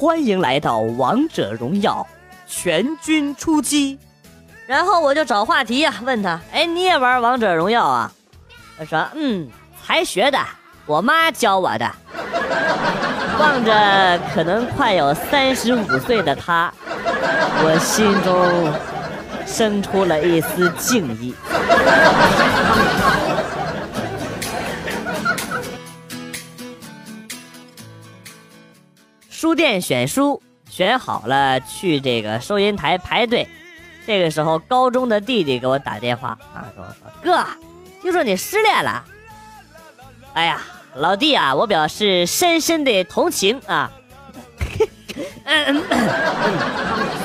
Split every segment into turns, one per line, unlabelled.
欢迎来到王者荣耀，全军出击”，然后我就找话题呀、问他：“哎，你也玩王者荣耀啊？”他说：“嗯，才学的，我妈教我的。”望着可能快有三十五岁的他，我心中生出了一丝敬意。书店选书选好了，去这个收银台排队。这个时候，高中的弟弟给我打电话啊，跟我说：“哥，听说你失恋了。”哎呀，老弟啊，我表示深深的同情啊。嗯 嗯嗯，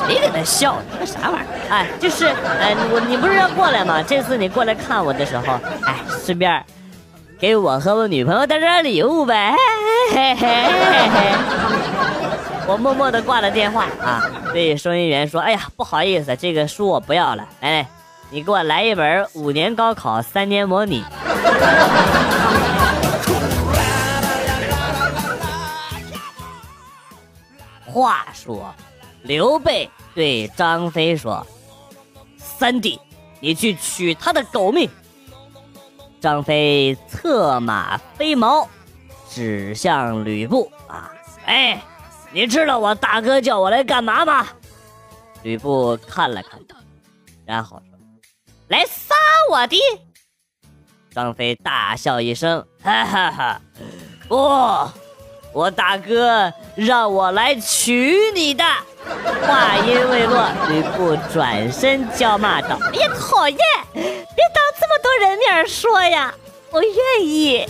谁在那笑呢？这啥玩意儿？哎，就是，哎，我你不是要过来吗？这次你过来看我的时候，哎，顺便给我和我女朋友带点礼物呗。嘿嘿嘿嘿嘿。我默默的挂了电话啊，对收银员说：“哎呀，不好意思，这个书我不要了。来来，你给我来一本五年高考三年模拟。”话说，刘备对张飞说：“三弟，你去取他的狗命。”张飞策马飞毛，指向吕布啊，哎。你知道我大哥叫我来干嘛吗？吕布看了看他，然后说：“来杀我的！”张飞大笑一声：“哈哈哈！不，我大哥让我来娶你的。”话音未落，吕布转身叫骂道：“哎呀，讨厌！别当这么多人面说呀，我愿意。”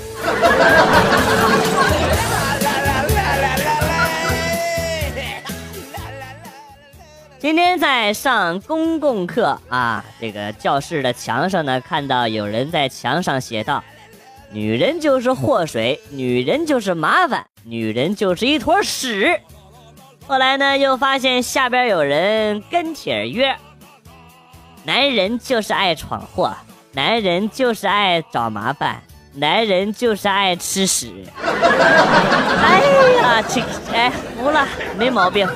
今天在上公共课啊，这个教室的墙上呢，看到有人在墙上写道：“女人就是祸水，女人就是麻烦，女人就是一坨屎。”后来呢，又发现下边有人跟帖约：“男人就是爱闯祸，男人就是爱找麻烦，男人就是爱吃屎。”哎呀，这哎服了，没毛病。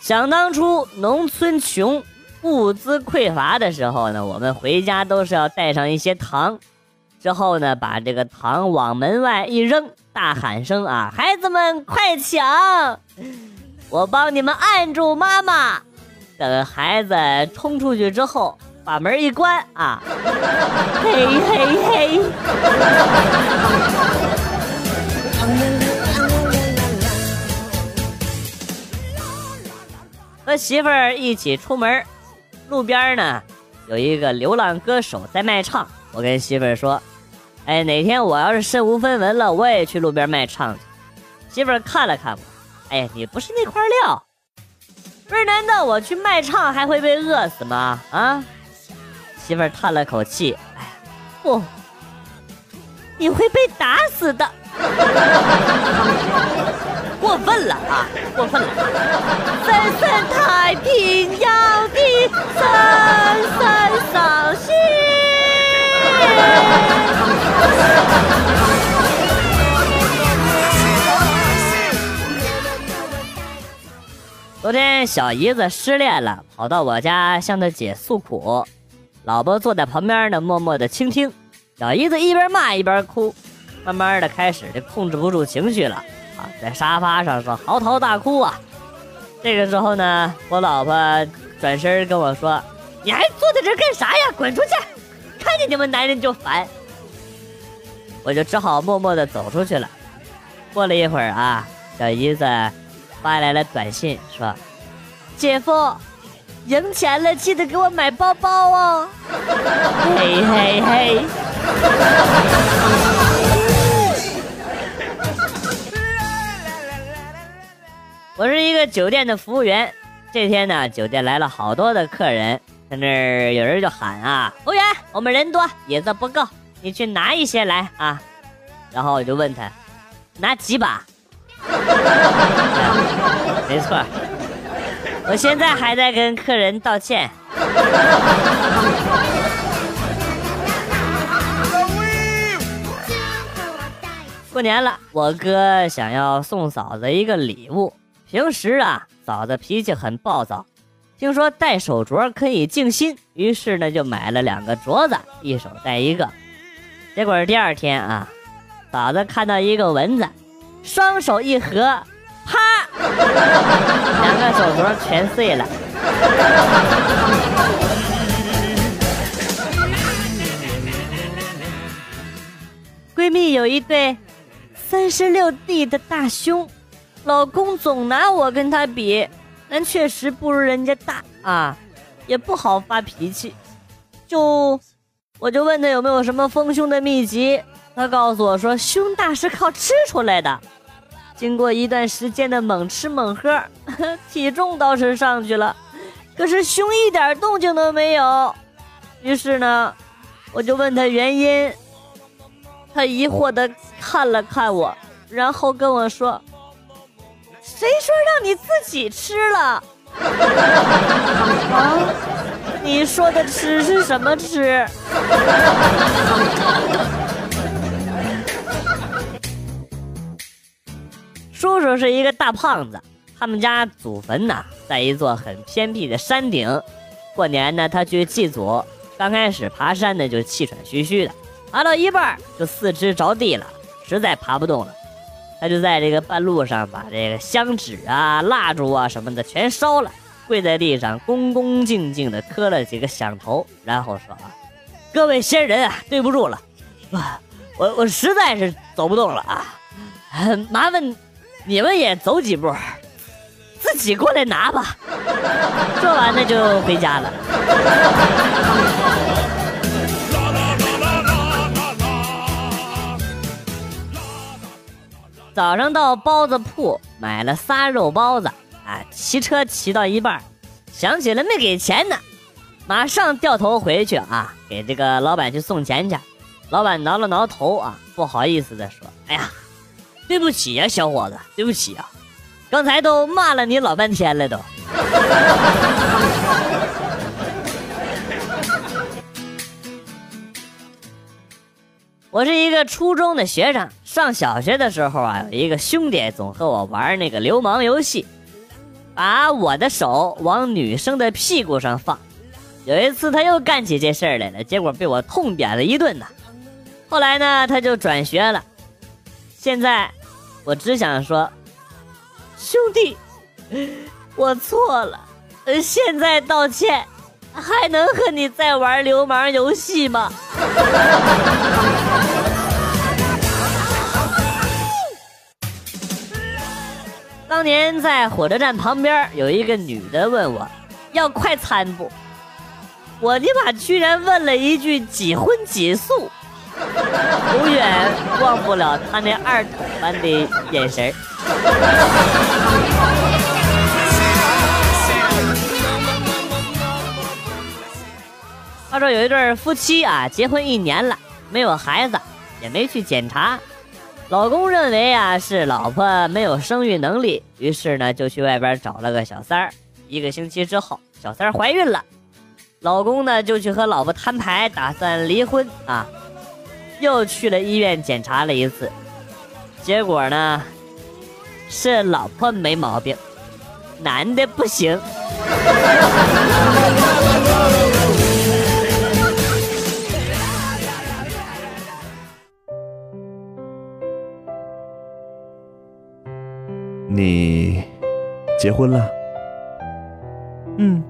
想当初农村穷、物资匮乏的时候呢，我们回家都是要带上一些糖，之后呢，把这个糖往门外一扔，大喊声啊，孩子们快抢！我帮你们按住妈妈。等孩子冲出去之后。把门一关啊，嘿嘿嘿！和媳妇儿一起出门，路边呢有一个流浪歌手在卖唱。我跟媳妇儿说：“哎，哪天我要是身无分文了，我也去路边卖唱去。”媳妇儿看了看我，哎，你不是那块料。不是？难道我去卖唱还会被饿死吗？啊？媳妇儿叹了口气，哎，不，你会被打死的，过分了啊，过分了！深深太平洋的深深伤心。昨天小姨子失恋了，跑到我家向她姐诉苦。老婆坐在旁边呢，默默的倾听。小姨子一边骂一边哭，慢慢的开始就控制不住情绪了啊，在沙发上说嚎啕大哭啊。这个时候呢，我老婆转身跟我说：“你还坐在这干啥呀？滚出去！看见你们男人就烦。”我就只好默默的走出去了。过了一会儿啊，小姨子发来了短信说：“姐夫。”赢钱了，记得给我买包包哦！嘿 嘿嘿。我是一个酒店的服务员，这天呢，酒店来了好多的客人，在那儿有人就喊啊，服务员，我们人多，椅子不够，你去拿一些来啊。然后我就问他，拿几把？没错，我现在还在跟客人道歉。过年了，我哥想要送嫂子一个礼物。平时啊，嫂子脾气很暴躁，听说戴手镯可以静心，于是呢就买了两个镯子，一手戴一个。结果第二天啊，嫂子看到一个蚊子，双手一合，啪，两个手镯全碎了。闺蜜有一对三十六 D 的大胸。老公总拿我跟他比，但确实不如人家大啊，也不好发脾气。就，我就问他有没有什么丰胸的秘籍，他告诉我说胸大是靠吃出来的。经过一段时间的猛吃猛喝，体重倒是上去了，可是胸一点动静都没有。于是呢，我就问他原因，他疑惑的看了看我，然后跟我说。谁说让你自己吃了？啊，你说的吃是什么吃？叔叔是一个大胖子，他们家祖坟呐在一座很偏僻的山顶。过年呢，他去祭祖，刚开始爬山呢就气喘吁吁的，爬到一半就四肢着地了，实在爬不动了。他就在这个半路上把这个香纸啊、蜡烛啊什么的全烧了，跪在地上恭恭敬敬的磕了几个响头，然后说：“啊，各位先人啊，对不住了，我我实在是走不动了啊，麻烦你们也走几步，自己过来拿吧。”做完了就回家了。早上到包子铺买了仨肉包子，啊，骑车骑到一半，想起来没给钱呢，马上掉头回去啊，给这个老板去送钱去。老板挠了挠头啊，不好意思的说：“哎呀，对不起呀，小伙子，对不起啊，刚才都骂了你老半天了都。”我是一个初中的学生，上小学的时候啊，有一个兄弟总和我玩那个流氓游戏，把我的手往女生的屁股上放。有一次他又干起这事儿来了，结果被我痛扁了一顿呐。后来呢，他就转学了。现在我只想说，兄弟，我错了，现在道歉，还能和你再玩流氓游戏吗？当年在火车站旁边有一个女的问我，要快餐不？我尼玛居然问了一句几荤几素，永远忘不了他那二筒般的眼神话说有一对夫妻啊，结婚一年了，没有孩子，也没去检查。老公认为啊是老婆没有生育能力，于是呢就去外边找了个小三儿。一个星期之后，小三儿怀孕了，老公呢就去和老婆摊牌，打算离婚啊。又去了医院检查了一次，结果呢是老婆没毛病，男的不行。
你结婚了？嗯。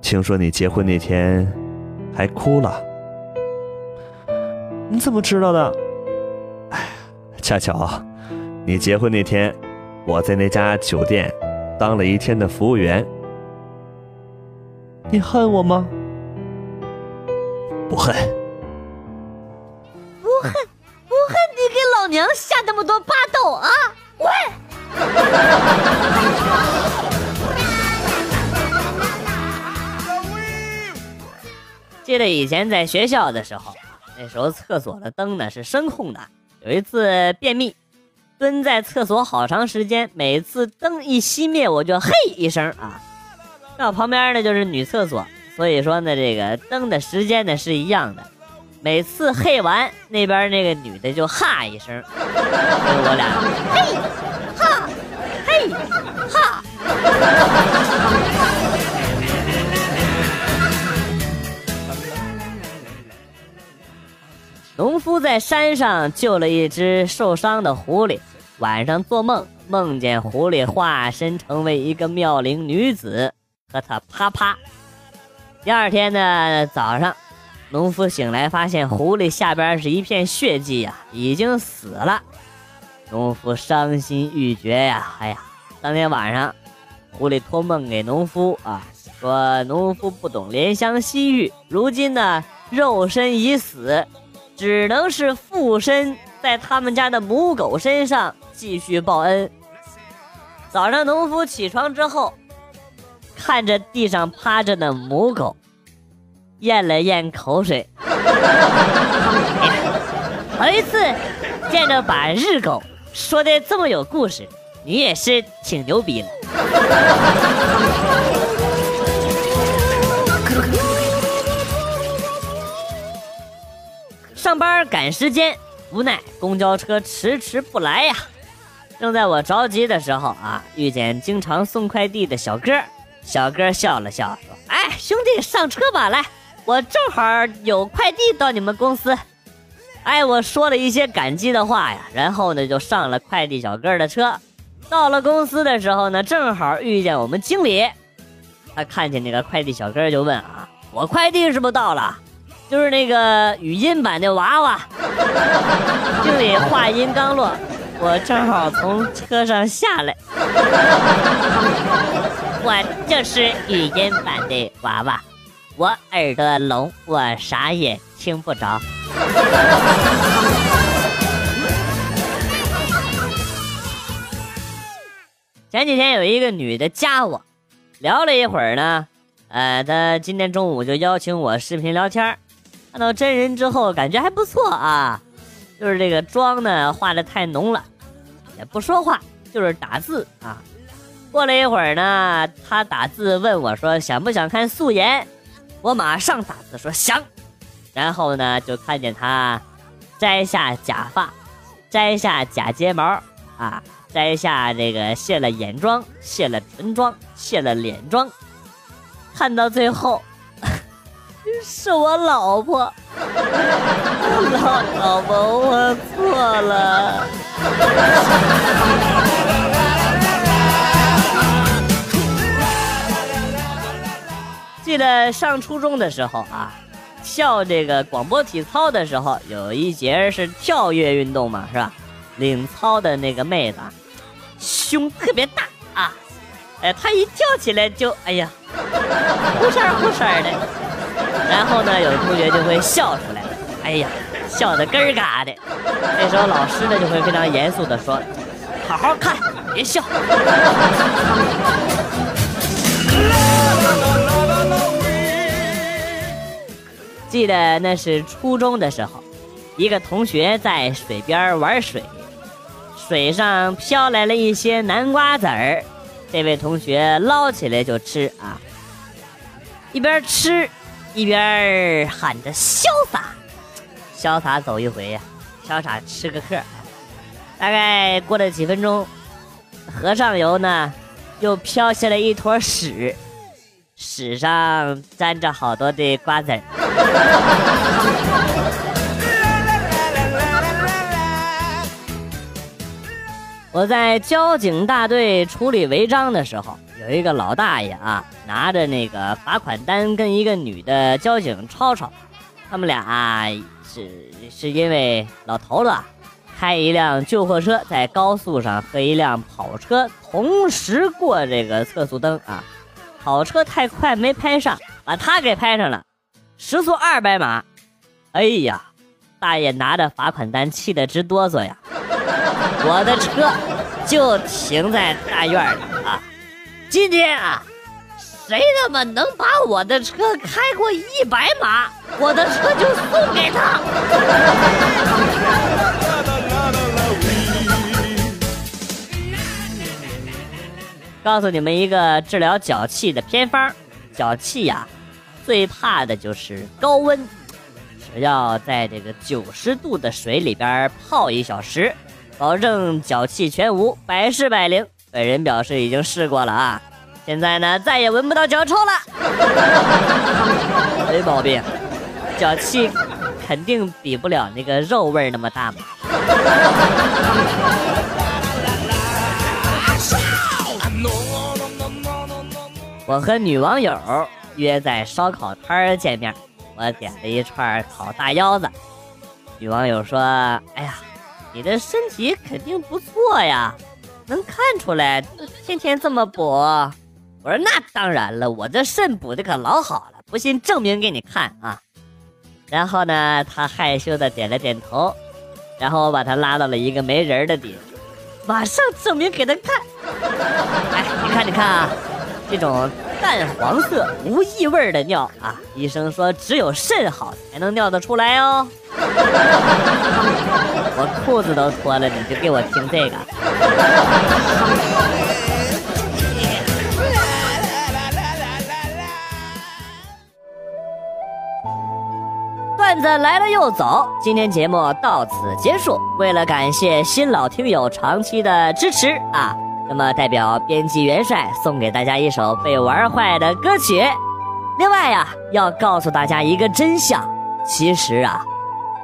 听说你结婚那天还哭了，你怎么知道的？恰巧你结婚那天，我在那家酒店当了一天的服务员。你恨我吗？不恨。
不恨不恨，你给老娘下那么多霸道啊。喂。记得以前在学校的时候。那时候厕所的灯呢是声控的。有一次便秘，蹲在厕所好长时间，每次灯一熄灭，我就嘿一声啊。那我旁边呢就是女厕所，所以说呢，这个灯的时间呢是一样的。每次嘿完，那边那个女的就哈一声，我俩嘿哈嘿哈。农夫在山上救了一只受伤的狐狸，晚上做梦，梦见狐狸化身成为一个妙龄女子，和他啪啪。第二天呢，早上。农夫醒来，发现狐狸下边是一片血迹呀，已经死了。农夫伤心欲绝呀，哎呀！当天晚上，狐狸托梦给农夫啊，说农夫不懂怜香惜玉，如今呢肉身已死，只能是附身在他们家的母狗身上继续报恩。早上，农夫起床之后，看着地上趴着的母狗。咽了咽口水，头一次见着把日狗说的这么有故事，你也是挺牛逼的。上班赶时间，无奈公交车迟迟不来呀。正在我着急的时候啊，遇见经常送快递的小哥，小哥笑了笑说：“哎，兄弟，上车吧，来。”我正好有快递到你们公司，哎，我说了一些感激的话呀，然后呢就上了快递小哥的车，到了公司的时候呢，正好遇见我们经理，他看见那个快递小哥就问啊，我快递是不是到了？就是那个语音版的娃娃。经理话音刚落，我正好从车上下来，我就是语音版的娃娃。我耳朵聋，我啥也听不着。前几天有一个女的加我，聊了一会儿呢，呃，她今天中午就邀请我视频聊天看到真人之后感觉还不错啊，就是这个妆呢化的太浓了，也不说话，就是打字啊。过了一会儿呢，他打字问我说想不想看素颜。我马上打字说想，然后呢，就看见他摘下假发，摘下假睫毛，啊，摘下这个卸了眼妆，卸了唇妆，卸了脸妆，看到最后是我老婆，老老婆，我错了。记得上初中的时候啊，跳这个广播体操的时候，有一节是跳跃运动嘛，是吧？领操的那个妹子，啊胸特别大啊，哎，她一跳起来就哎呀，呼扇呼扇的，然后呢，有的同学就会笑出来，哎呀，笑的咯儿嘎的。这时候老师呢就会非常严肃的说：“好好看，别笑。”记得那是初中的时候，一个同学在水边玩水，水上飘来了一些南瓜籽儿，这位同学捞起来就吃啊，一边吃一边喊着潇洒，潇洒走一回呀，潇洒吃个客。大概过了几分钟，河上游呢又飘下来一坨屎。屎上沾着好多的瓜子儿。我在交警大队处理违章的时候，有一个老大爷啊，拿着那个罚款单跟一个女的交警吵吵。他们俩是是因为老头子开一辆救护车在高速上和一辆跑车同时过这个测速灯啊。跑车太快没拍上，把他给拍上了，时速二百码。哎呀，大爷拿着罚款单气得直哆嗦呀！我的车就停在大院里啊。今天啊，谁他妈能把我的车开过一百码，我的车就送给他。告诉你们一个治疗脚气的偏方，脚气呀，最怕的就是高温。只要在这个九十度的水里边泡一小时，保证脚气全无，百试百灵。本人表示已经试过了啊，现在呢再也闻不到脚臭了。没毛病，脚气肯定比不了那个肉味那么大嘛。我和女网友约在烧烤摊儿见面，我点了一串烤大腰子。女网友说：“哎呀，你的身体肯定不错呀，能看出来，天天这么补。”我说：“那当然了，我这肾补的可老好了，不信证明给你看啊。”然后呢，他害羞的点了点头，然后我把他拉到了一个没人的地方，马上证明给他看。哎，你看，你看啊。这种淡黄色无异味的尿啊，医生说只有肾好才能尿得出来哦。我裤子都脱了，你就给我听这个。段子来了又走，今天节目到此结束。为了感谢新老听友长期的支持啊。那么，代表编辑元帅送给大家一首被玩坏的歌曲。另外呀，要告诉大家一个真相：其实啊，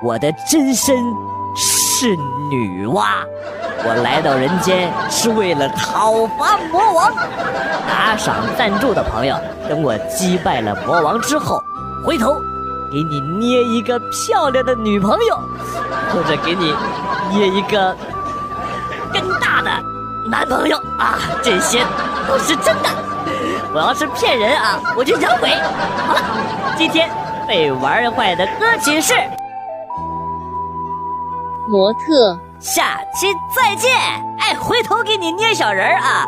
我的真身是女娲。我来到人间是为了讨伐魔王。打赏赞助的朋友，等我击败了魔王之后，回头给你捏一个漂亮的女朋友，或者给你捏一个。男朋友啊，这些都是真的。我要是骗人啊，我就养鬼。好了，今天被玩坏的歌曲是
模特。
下期再见。哎，回头给你捏小人儿啊。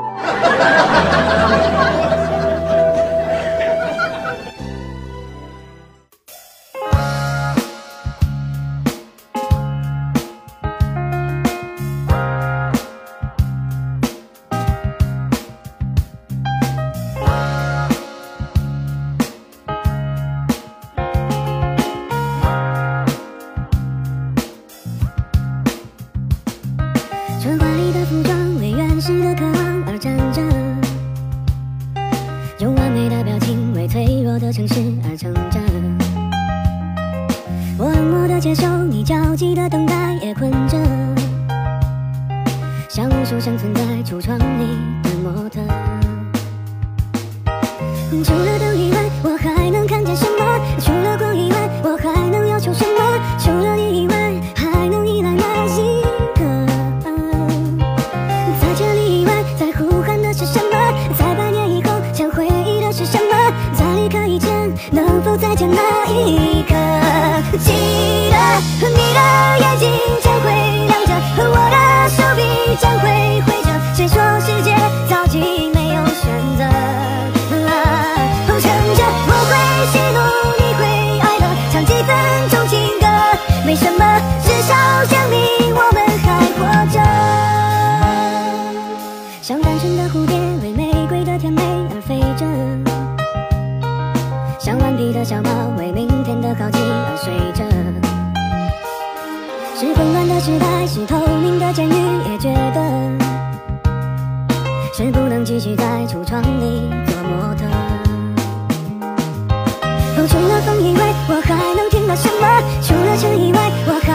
凌乱的时代是透明的监狱也觉得是不能继续在橱窗里做模特？除了风以外我还能听到什么除了尘以外我还